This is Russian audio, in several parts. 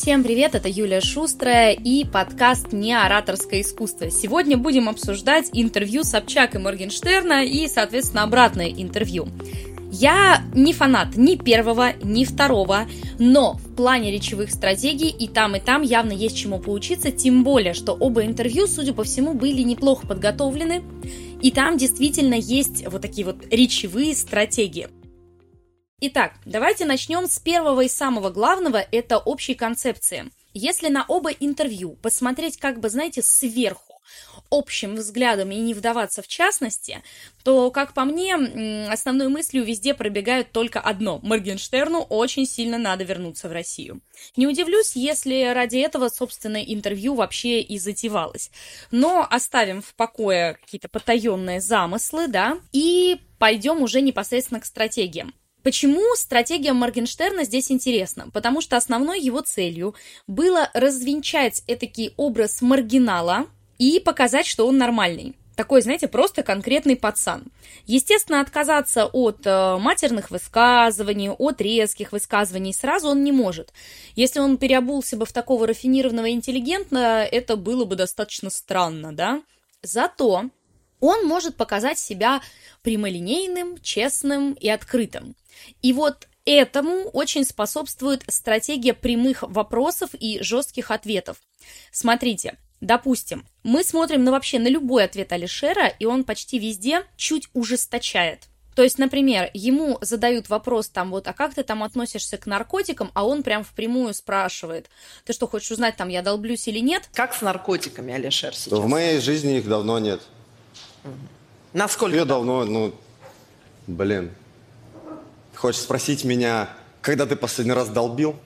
Всем привет, это Юлия Шустрая и подкаст «Не ораторское искусство». Сегодня будем обсуждать интервью Собчак и Моргенштерна и, соответственно, обратное интервью. Я не фанат ни первого, ни второго, но в плане речевых стратегий и там, и там явно есть чему поучиться, тем более, что оба интервью, судя по всему, были неплохо подготовлены, и там действительно есть вот такие вот речевые стратегии. Итак, давайте начнем с первого и самого главного, это общей концепции. Если на оба интервью посмотреть, как бы, знаете, сверху, общим взглядом и не вдаваться в частности, то, как по мне, основной мыслью везде пробегают только одно. Моргенштерну очень сильно надо вернуться в Россию. Не удивлюсь, если ради этого, собственно, интервью вообще и затевалось. Но оставим в покое какие-то потаенные замыслы, да, и пойдем уже непосредственно к стратегиям. Почему стратегия Моргенштерна здесь интересна? Потому что основной его целью было развенчать этакий образ маргинала и показать, что он нормальный. Такой, знаете, просто конкретный пацан. Естественно, отказаться от э, матерных высказываний, от резких высказываний сразу он не может. Если он переобулся бы в такого рафинированного интеллигента, это было бы достаточно странно, да? Зато он может показать себя прямолинейным, честным и открытым. И вот этому очень способствует стратегия прямых вопросов и жестких ответов. Смотрите, допустим, мы смотрим на вообще на любой ответ Алишера, и он почти везде чуть ужесточает. То есть, например, ему задают вопрос там вот, а как ты там относишься к наркотикам, а он прям впрямую спрашивает, ты что, хочешь узнать, там, я долблюсь или нет? Как с наркотиками, Алишер, сейчас? В моей жизни их давно нет. Насколько? Я давно, ну, блин. Хочешь спросить меня, когда ты последний раз долбил?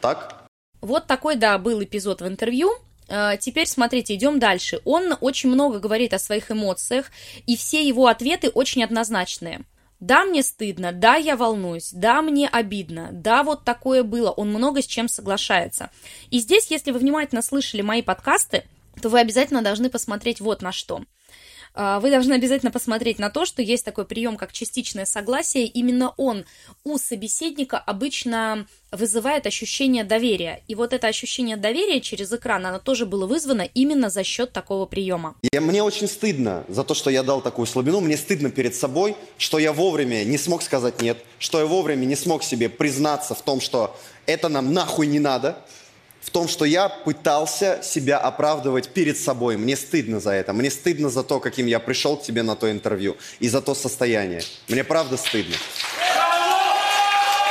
Так? Вот такой, да, был эпизод в интервью. Э, теперь смотрите, идем дальше. Он очень много говорит о своих эмоциях, и все его ответы очень однозначные. Да, мне стыдно, да, я волнуюсь, да, мне обидно, да, вот такое было, он много с чем соглашается. И здесь, если вы внимательно слышали мои подкасты, то вы обязательно должны посмотреть вот на что – а, вы должны обязательно посмотреть на то, что есть такой прием, как частичное согласие. Именно он у собеседника обычно вызывает ощущение доверия. И вот это ощущение доверия через экран, оно тоже было вызвано именно за счет такого приема. И мне очень стыдно за то, что я дал такую слабину. Мне стыдно перед собой, что я вовремя не смог сказать «нет», что я вовремя не смог себе признаться в том, что это нам нахуй не надо – в том, что я пытался себя оправдывать перед собой. Мне стыдно за это. Мне стыдно за то, каким я пришел к тебе на то интервью. И за то состояние. Мне правда стыдно.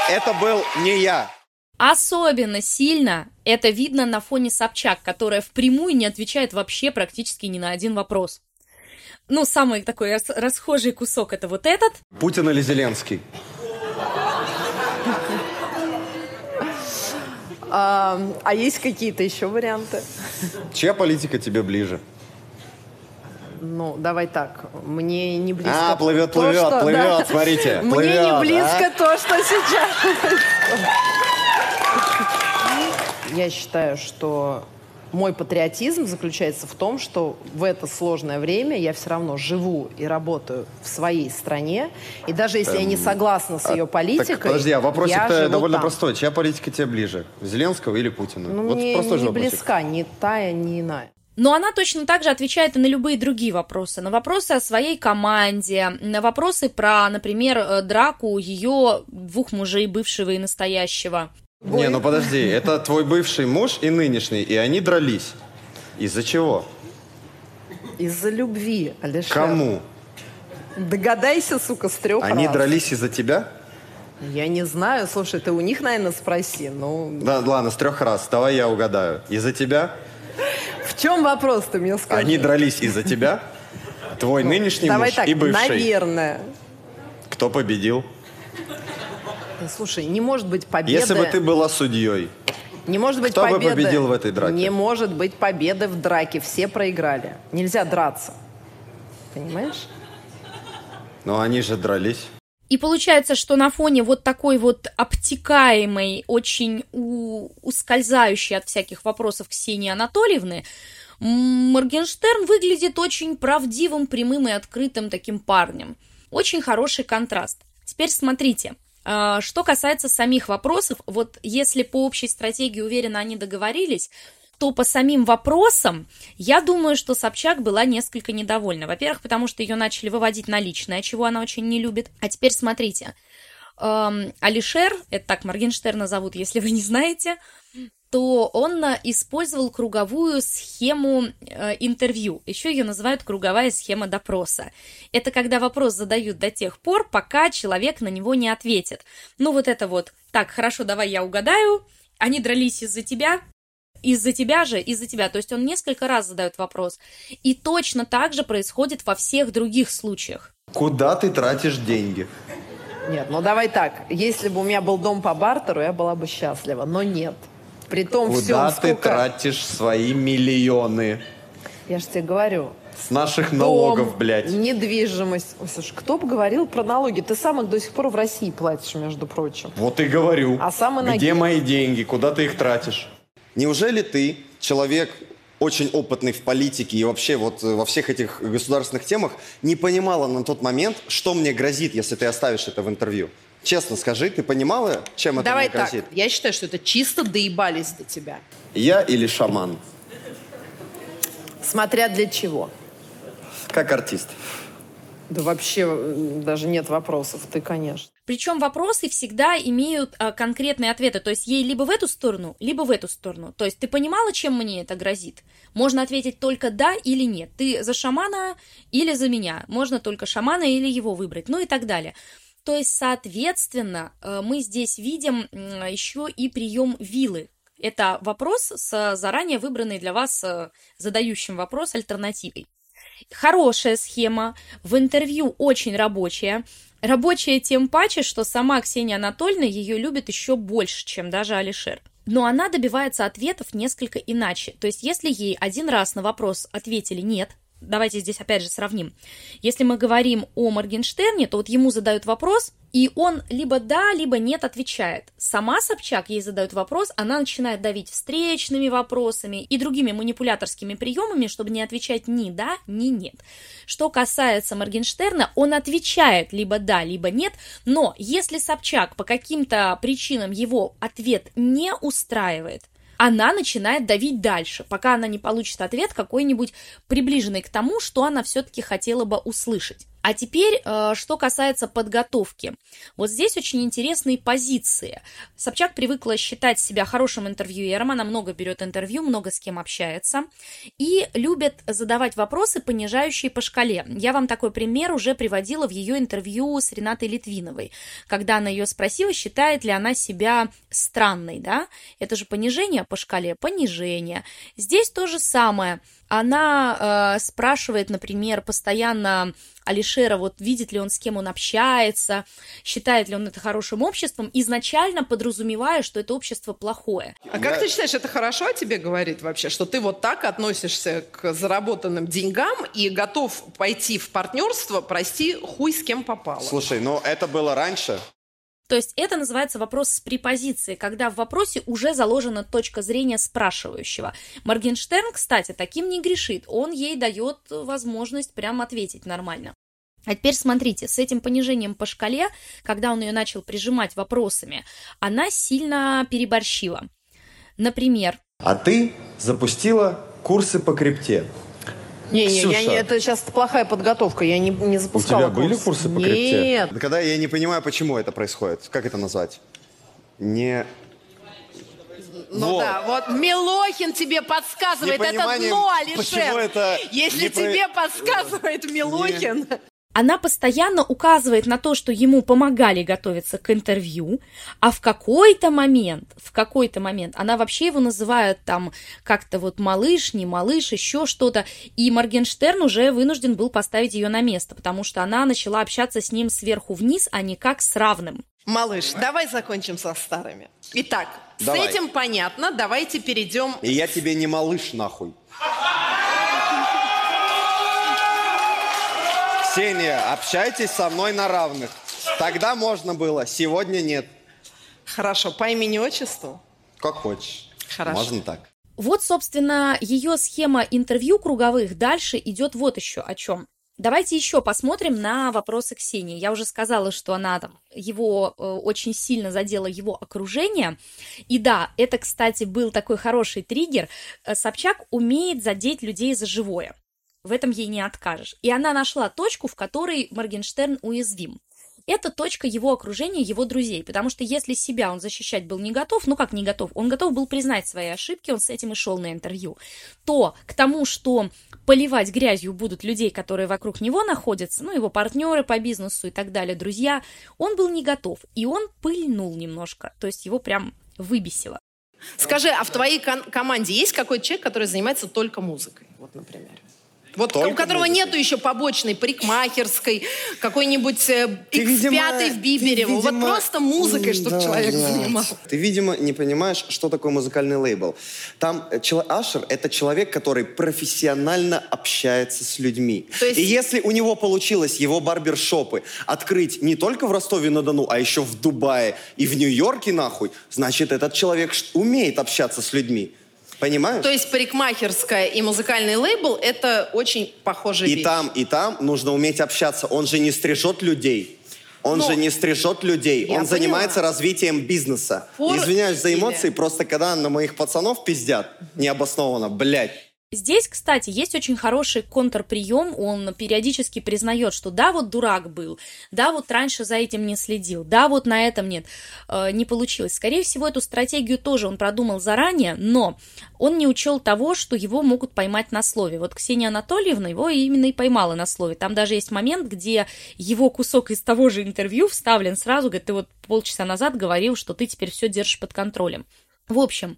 Это был не я. Особенно сильно это видно на фоне Собчак, которая впрямую не отвечает вообще практически ни на один вопрос. Ну, самый такой расхожий кусок это вот этот. Путин или Зеленский? А, а есть какие-то еще варианты? Чья политика тебе ближе? Ну, давай так. Мне не близко. А, плывет, то, плывет, что, плывет, да. смотрите. Мне плывет, не близко а? то, что сейчас. Я считаю, что мой патриотизм заключается в том, что в это сложное время я все равно живу и работаю в своей стране. И даже если эм, я не эм, согласна с а, ее политикой, так, подожди, а вопросик-то довольно там. простой. Чья политика тебе ближе? Зеленского или Путина? Ну, вот мне простой не же близка ни та, ни иная. Но она точно так же отвечает и на любые другие вопросы. На вопросы о своей команде, на вопросы про, например, э, драку ее двух мужей, бывшего и настоящего. Бой. Не, ну подожди, это твой бывший муж и нынешний, и они дрались. Из-за чего? Из-за любви, Алишер. Кому? Догадайся, сука, с трех Они раз. дрались из-за тебя? Я не знаю. Слушай, ты у них, наверное, спроси. Ну... Да, ладно, с трех раз. Давай я угадаю. Из-за тебя? В чем вопрос ты мне скажи? Они дрались из-за тебя? Твой ну, нынешний муж и бывший? наверное. Кто победил? Слушай, не может быть победы... Если бы ты была судьей, не может быть кто победы... бы победил в этой драке? Не может быть победы в драке. Все проиграли. Нельзя драться. Понимаешь? Но они же дрались. И получается, что на фоне вот такой вот обтекаемой, очень у... ускользающей от всяких вопросов Ксении Анатольевны, Моргенштерн выглядит очень правдивым, прямым и открытым таким парнем. Очень хороший контраст. Теперь смотрите. А, что касается самих вопросов, вот если по общей стратегии уверенно они договорились, то по самим вопросам, я думаю, что Собчак была несколько недовольна. Во-первых, потому что ее начали выводить на личное, чего она очень не любит. А теперь смотрите. Алишер, это так Моргенштерна зовут, если вы не знаете, то он использовал круговую схему э, интервью. Еще ее называют круговая схема допроса. Это когда вопрос задают до тех пор, пока человек на него не ответит. Ну вот это вот, так, хорошо, давай я угадаю, они дрались из-за тебя, из-за тебя же, из-за тебя. То есть он несколько раз задает вопрос. И точно так же происходит во всех других случаях. Куда ты тратишь деньги? Нет, ну давай так. Если бы у меня был дом по бартеру, я была бы счастлива. Но нет. При том Куда всем, ты сколько... тратишь свои миллионы? Я же тебе говорю. С наших налогов, Дом, блядь. недвижимость. Ой, слушай, кто бы говорил про налоги? Ты сам их до сих пор в России платишь, между прочим. Вот и говорю. А сам и ноги. Где мои деньги? Куда ты их тратишь? Неужели ты, человек очень опытный в политике и вообще вот э, во всех этих государственных темах, не понимала на тот момент, что мне грозит, если ты оставишь это в интервью? Честно скажи, ты понимала, чем это Давай мне так. грозит? Я считаю, что это чисто доебались до тебя. Я или шаман? Смотря для чего. Как артист. Да вообще даже нет вопросов. Ты, конечно. Причем вопросы всегда имеют а, конкретные ответы. То есть ей либо в эту сторону, либо в эту сторону. То есть ты понимала, чем мне это грозит? Можно ответить только да или нет. Ты за шамана или за меня. Можно только шамана или его выбрать. Ну и так далее. То есть, соответственно, э, мы здесь видим еще и прием вилы. Это вопрос с заранее выбранной для вас э, задающим вопрос альтернативой. Хорошая схема, в интервью очень рабочая. Рабочая тем паче, что сама Ксения Анатольевна ее любит еще больше, чем даже Алишер. Но она добивается ответов несколько иначе. То есть, если ей один раз на вопрос ответили «нет», давайте здесь опять же сравним. Если мы говорим о Моргенштерне, то вот ему задают вопрос, и он либо да, либо нет отвечает. Сама Собчак ей задают вопрос, она начинает давить встречными вопросами и другими манипуляторскими приемами, чтобы не отвечать ни да, ни нет. Что касается Моргенштерна, он отвечает либо да, либо нет, но если Собчак по каким-то причинам его ответ не устраивает, она начинает давить дальше, пока она не получит ответ какой-нибудь приближенный к тому, что она все-таки хотела бы услышать. А теперь, э, что касается подготовки. Вот здесь очень интересные позиции. Собчак привыкла считать себя хорошим интервьюером, она много берет интервью, много с кем общается, и любит задавать вопросы, понижающие по шкале. Я вам такой пример уже приводила в ее интервью с Ренатой Литвиновой, когда она ее спросила, считает ли она себя странной, да? Это же понижение по шкале, понижение. Здесь то же самое – она э, спрашивает, например, постоянно Алишера, вот видит ли он, с кем он общается, считает ли он это хорошим обществом, изначально подразумевая, что это общество плохое. А как ты считаешь, это хорошо о тебе говорит вообще, что ты вот так относишься к заработанным деньгам и готов пойти в партнерство, прости, хуй с кем попало? Слушай, ну это было раньше. То есть это называется вопрос с препозицией, когда в вопросе уже заложена точка зрения спрашивающего. Моргенштерн, кстати, таким не грешит, он ей дает возможность прям ответить нормально. А теперь смотрите, с этим понижением по шкале, когда он ее начал прижимать вопросами, она сильно переборщила. Например, А ты запустила курсы по крипте. Не, не, я не, это сейчас плохая подготовка, я не, не запускала тебя были курс. курсы по Нет. крипте? Когда я не понимаю, почему это происходит. Как это назвать? Не... Ну Вот. да, вот Милохин тебе подсказывает, это дно, Алишер. почему это Если не про- тебе подсказывает Милохин... она постоянно указывает на то, что ему помогали готовиться к интервью, а в какой-то момент, в какой-то момент она вообще его называет там как-то вот малыш, не малыш, еще что-то, и Моргенштерн уже вынужден был поставить ее на место, потому что она начала общаться с ним сверху вниз, а не как с равным. Малыш, давай закончим со старыми. Итак, Давай. с этим понятно, давайте перейдем... И я тебе не малыш, нахуй. Ксения, общайтесь со мной на равных. Тогда можно было, сегодня нет. Хорошо, по имени-отчеству? Как хочешь. Хорошо. Можно так. Вот, собственно, ее схема интервью круговых дальше идет вот еще о чем. Давайте еще посмотрим на вопросы Ксении. Я уже сказала, что она там его э, очень сильно задела его окружение. И да, это, кстати, был такой хороший триггер. Э, Собчак умеет задеть людей за живое. В этом ей не откажешь. И она нашла точку, в которой Моргенштерн уязвим это точка его окружения, его друзей, потому что если себя он защищать был не готов, ну как не готов, он готов был признать свои ошибки, он с этим и шел на интервью, то к тому, что поливать грязью будут людей, которые вокруг него находятся, ну, его партнеры по бизнесу и так далее, друзья, он был не готов, и он пыльнул немножко, то есть его прям выбесило. Скажи, а в твоей кон- команде есть какой-то человек, который занимается только музыкой, вот, например? Вот Только у которого музыкой. нету еще побочной парикмахерской, какой-нибудь э, X5 в Биберево. Видимо, вот просто музыкой, чтобы да, человек да. занимался. Ты, видимо, не понимаешь, что такое музыкальный лейбл. Там э, Ашер — это человек, который профессионально общается с людьми. То есть... И если у него получилось его барбершопы открыть не только в Ростове-на-Дону, а еще в Дубае и в Нью-Йорке, нахуй, значит, этот человек умеет общаться с людьми. Понимаешь? То есть парикмахерская и музыкальный лейбл — это очень похожие и вещи. И там, и там нужно уметь общаться. Он же не стрижет людей. Он Но... же не стрижет людей, Я он поняла. занимается развитием бизнеса. Фор... Извиняюсь за эмоции, Или... просто когда на моих пацанов пиздят необоснованно, блядь. Здесь, кстати, есть очень хороший контрприем, он периодически признает, что да, вот дурак был, да, вот раньше за этим не следил, да, вот на этом нет, э, не получилось. Скорее всего, эту стратегию тоже он продумал заранее, но он не учел того, что его могут поймать на слове. Вот Ксения Анатольевна его именно и поймала на слове. Там даже есть момент, где его кусок из того же интервью вставлен сразу, говорит, ты вот полчаса назад говорил, что ты теперь все держишь под контролем. В общем,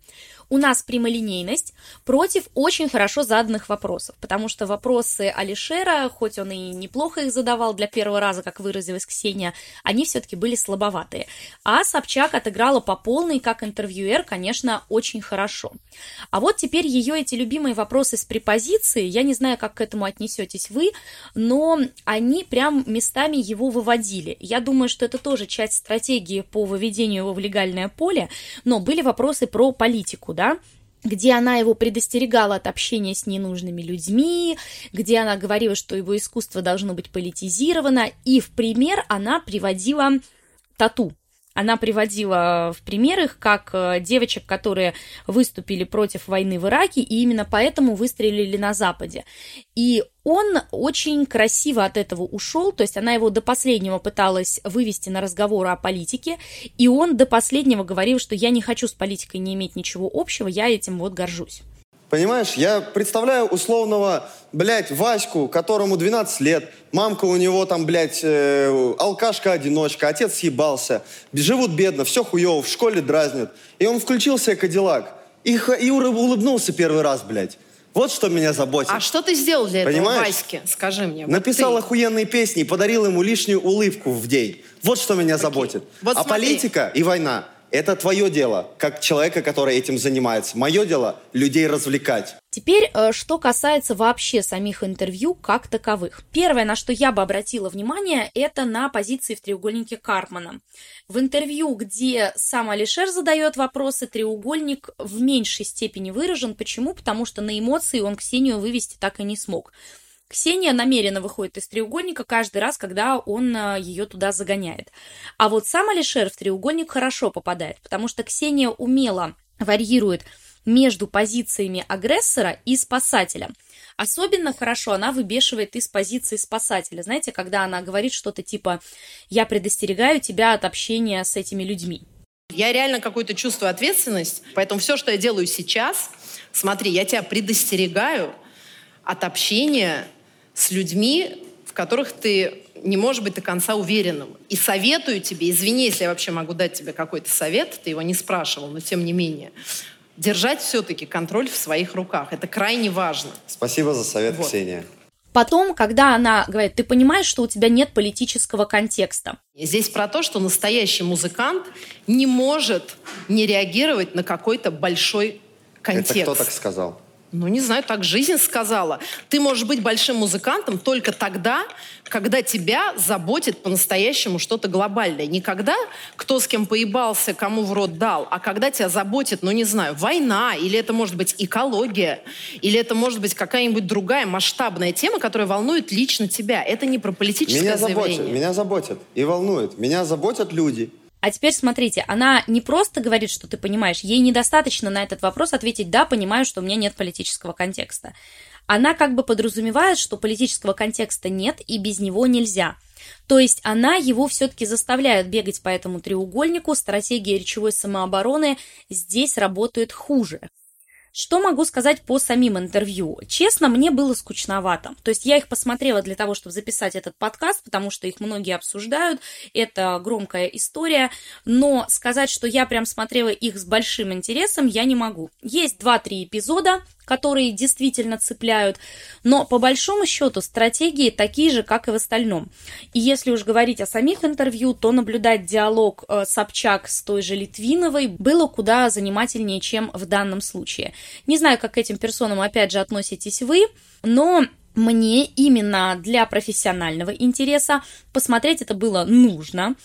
у нас прямолинейность против очень хорошо заданных вопросов, потому что вопросы Алишера, хоть он и неплохо их задавал для первого раза, как выразилась Ксения, они все-таки были слабоватые. А Собчак отыграла по полной, как интервьюер, конечно, очень хорошо. А вот теперь ее эти любимые вопросы с препозицией, я не знаю, как к этому отнесетесь вы, но они прям местами его выводили. Я думаю, что это тоже часть стратегии по выведению его в легальное поле, но были вопросы про политику, да, где она его предостерегала от общения с ненужными людьми, где она говорила, что его искусство должно быть политизировано, и в пример она приводила тату. Она приводила в пример их как э, девочек, которые выступили против войны в Ираке, и именно поэтому выстрелили на Западе. И он очень красиво от этого ушел, то есть она его до последнего пыталась вывести на разговор о политике, и он до последнего говорил, что я не хочу с политикой не иметь ничего общего, я этим вот горжусь. Понимаешь, я представляю условного, блядь, Ваську, которому 12 лет, мамка у него там, блядь, э, алкашка-одиночка, отец съебался, живут бедно, все хуево, в школе дразнят. И он включил себе Кадиллак и, и улыбнулся первый раз, блядь. Вот что меня заботит. А что ты сделал для Понимаешь? этого Ваське? Скажи мне. Написал вот охуенные песни и подарил ему лишнюю улыбку в день. Вот что меня Окей. заботит. Вот а смотри. политика и война это твое дело, как человека, который этим занимается. Мое дело – людей развлекать. Теперь, э, что касается вообще самих интервью как таковых. Первое, на что я бы обратила внимание, это на позиции в треугольнике Карпмана. В интервью, где сам Алишер задает вопросы, треугольник в меньшей степени выражен. Почему? Потому что на эмоции он Ксению вывести так и не смог. Ксения намеренно выходит из треугольника каждый раз, когда он а, ее туда загоняет. А вот сам Алишер в треугольник хорошо попадает, потому что Ксения умело варьирует между позициями агрессора и спасателя. Особенно хорошо она выбешивает из позиции спасателя. Знаете, когда она говорит что-то типа «я предостерегаю тебя от общения с этими людьми». Я реально какую-то чувствую ответственность, поэтому все, что я делаю сейчас, смотри, я тебя предостерегаю от общения с людьми, в которых ты не можешь быть до конца уверенным. И советую тебе, извини, если я вообще могу дать тебе какой-то совет, ты его не спрашивал, но тем не менее, держать все-таки контроль в своих руках. Это крайне важно. Спасибо за совет, вот. Ксения. Потом, когда она говорит, ты понимаешь, что у тебя нет политического контекста. Здесь про то, что настоящий музыкант не может не реагировать на какой-то большой контекст. Это кто так сказал? Ну, не знаю, так жизнь сказала. Ты можешь быть большим музыкантом только тогда, когда тебя заботит по-настоящему что-то глобальное. Не когда кто с кем поебался, кому в рот дал, а когда тебя заботит, ну, не знаю, война, или это может быть экология, или это может быть какая-нибудь другая масштабная тема, которая волнует лично тебя. Это не про политическое меня заявление. Заботит, меня заботит и волнует. Меня заботят люди. А теперь смотрите, она не просто говорит, что ты понимаешь, ей недостаточно на этот вопрос ответить «да, понимаю, что у меня нет политического контекста». Она как бы подразумевает, что политического контекста нет и без него нельзя. То есть она его все-таки заставляет бегать по этому треугольнику, стратегия речевой самообороны здесь работает хуже. Что могу сказать по самим интервью? Честно, мне было скучновато. То есть я их посмотрела для того, чтобы записать этот подкаст, потому что их многие обсуждают. Это громкая история. Но сказать, что я прям смотрела их с большим интересом, я не могу. Есть 2-3 эпизода, которые действительно цепляют, но по большому счету стратегии такие же, как и в остальном. И если уж говорить о самих интервью, то наблюдать диалог э, Собчак с той же Литвиновой было куда занимательнее, чем в данном случае. Не знаю, как к этим персонам опять же относитесь вы, но мне именно для профессионального интереса посмотреть это было нужно.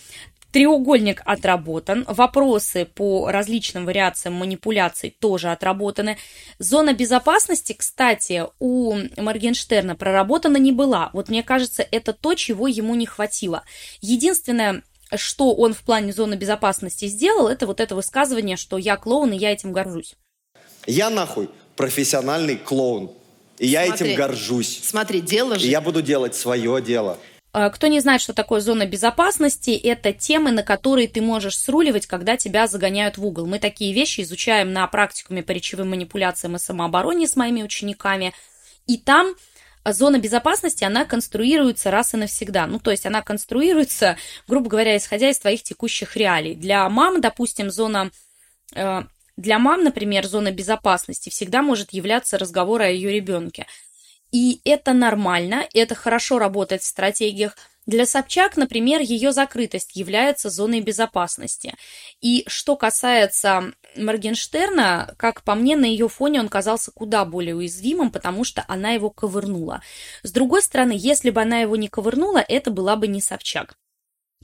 Треугольник отработан, вопросы по различным вариациям манипуляций тоже отработаны. Зона безопасности, кстати, у Моргенштерна проработана не была. Вот мне кажется, это то, чего ему не хватило. Единственное, что он в плане зоны безопасности сделал, это вот это высказывание, что я клоун, и я этим горжусь. Я нахуй профессиональный клоун. И я этим горжусь. Смотри, дело же... И я буду делать свое дело. А, кто не знает, что такое зона безопасности, это темы, на которые ты можешь сруливать, когда тебя загоняют в угол. Мы такие вещи изучаем на практикуме по речевым манипуляциям и самообороне с моими учениками. И там зона безопасности, она конструируется раз и навсегда. Ну, то есть она конструируется, грубо говоря, исходя из твоих текущих реалий. Для мам, допустим, зона э, для мам, например, зона безопасности всегда может являться разговор о ее ребенке. И это нормально, это хорошо работает в стратегиях. Для Собчак, например, ее закрытость является зоной безопасности. И что касается Моргенштерна, как по мне, на ее фоне он казался куда более уязвимым, потому что она его ковырнула. С другой стороны, если бы она его не ковырнула, это была бы не Собчак.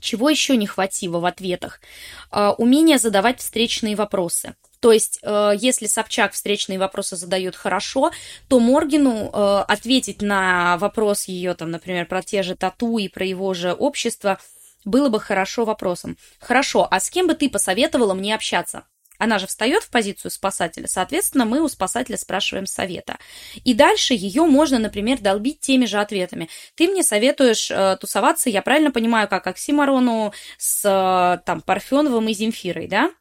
Чего еще не хватило в ответах? А, умение задавать встречные вопросы. То есть, э, если Собчак встречные вопросы задает хорошо, то Моргину э, ответить на вопрос ее, там, например, про те же тату и про его же общество было бы хорошо вопросом. Хорошо, а с кем бы ты посоветовала мне общаться? Она же встает в позицию спасателя, соответственно, мы у спасателя спрашиваем совета. И дальше ее можно, например, долбить теми же ответами. Ты мне советуешь э, тусоваться, я правильно понимаю, как Оксимарону с э, там, Парфеновым и Земфирой, да?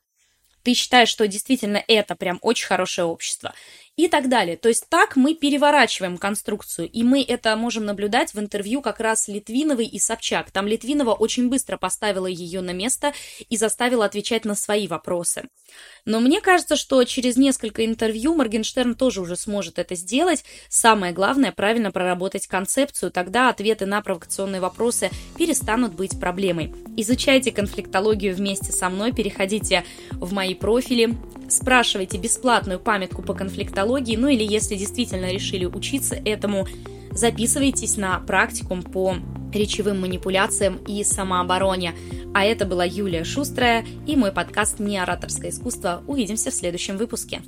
Ты считаешь, что действительно это прям очень хорошее общество и так далее. То есть так мы переворачиваем конструкцию, и мы это можем наблюдать в интервью как раз Литвиновой и Собчак. Там Литвинова очень быстро поставила ее на место и заставила отвечать на свои вопросы. Но мне кажется, что через несколько интервью Моргенштерн тоже уже сможет это сделать. Самое главное – правильно проработать концепцию, тогда ответы на провокационные вопросы перестанут быть проблемой. Изучайте конфликтологию вместе со мной, переходите в мои профили, спрашивайте бесплатную памятку по конфликтологии, ну или если действительно решили учиться этому, записывайтесь на практикум по речевым манипуляциям и самообороне. А это была Юлия Шустрая и мой подкаст «Не ораторское искусство». Увидимся в следующем выпуске.